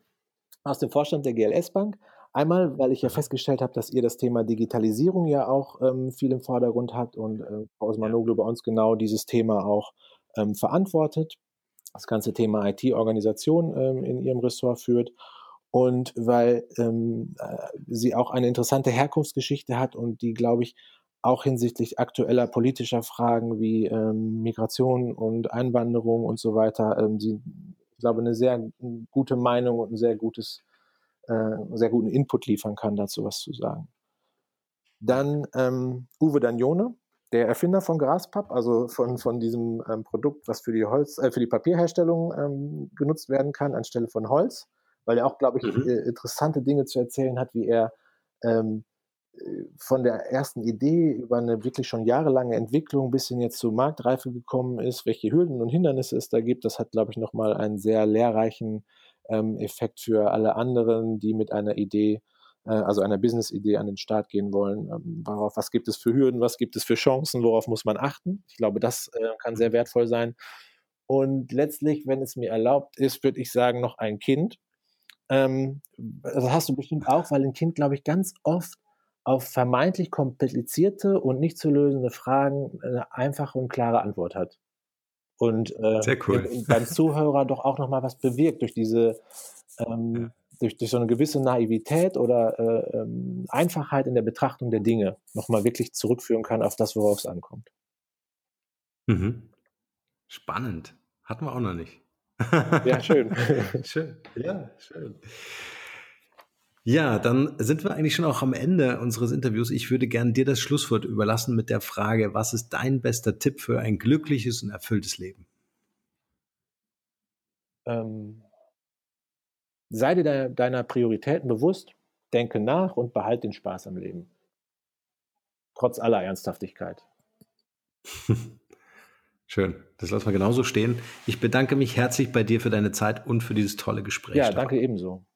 aus dem Vorstand der GLS Bank. Einmal, weil ich ja festgestellt habe, dass ihr das Thema Digitalisierung ja auch ähm, viel im Vordergrund habt und äh, Frau Osmanoglu bei uns genau dieses Thema auch ähm, verantwortet, das ganze Thema IT-Organisation ähm, in ihrem Ressort führt und weil ähm, äh, sie auch eine interessante Herkunftsgeschichte hat und die, glaube ich, auch hinsichtlich aktueller politischer Fragen wie ähm, Migration und Einwanderung und so weiter, ähm, sie, ich glaube, eine sehr gute Meinung und ein sehr gutes äh, sehr guten Input liefern kann, dazu was zu sagen. Dann ähm, Uwe Dagnone, der Erfinder von Graspapp, also von, von diesem ähm, Produkt, was für die Holz, äh, für die Papierherstellung ähm, genutzt werden kann, anstelle von Holz, weil er auch, glaube ich, mhm. äh, interessante Dinge zu erzählen hat, wie er ähm, äh, von der ersten Idee über eine wirklich schon jahrelange Entwicklung bis hin jetzt zur Marktreife gekommen ist, welche Hürden und Hindernisse es da gibt. Das hat, glaube ich, nochmal einen sehr lehrreichen ähm, Effekt für alle anderen, die mit einer Idee, äh, also einer Business-Idee an den Start gehen wollen. Ähm, worauf, was gibt es für Hürden, was gibt es für Chancen, worauf muss man achten? Ich glaube, das äh, kann sehr wertvoll sein. Und letztlich, wenn es mir erlaubt ist, würde ich sagen, noch ein Kind. Ähm, das hast du bestimmt auch, weil ein Kind, glaube ich, ganz oft auf vermeintlich komplizierte und nicht zu lösende Fragen eine einfache und klare Antwort hat und äh, cool. beim Zuhörer doch auch nochmal was bewirkt durch diese, ähm, ja. durch, durch so eine gewisse Naivität oder äh, ähm, Einfachheit in der Betrachtung der Dinge nochmal wirklich zurückführen kann auf das, worauf es ankommt. Mhm. Spannend. Hatten wir auch noch nicht. Ja, schön. schön. Ja, schön. Ja, dann sind wir eigentlich schon auch am Ende unseres Interviews. Ich würde gerne dir das Schlusswort überlassen mit der Frage, was ist dein bester Tipp für ein glückliches und erfülltes Leben? Ähm, sei dir de deiner Prioritäten bewusst, denke nach und behalte den Spaß am Leben. Trotz aller Ernsthaftigkeit. Schön, das lassen wir genauso stehen. Ich bedanke mich herzlich bei dir für deine Zeit und für dieses tolle Gespräch. Ja, danke ebenso.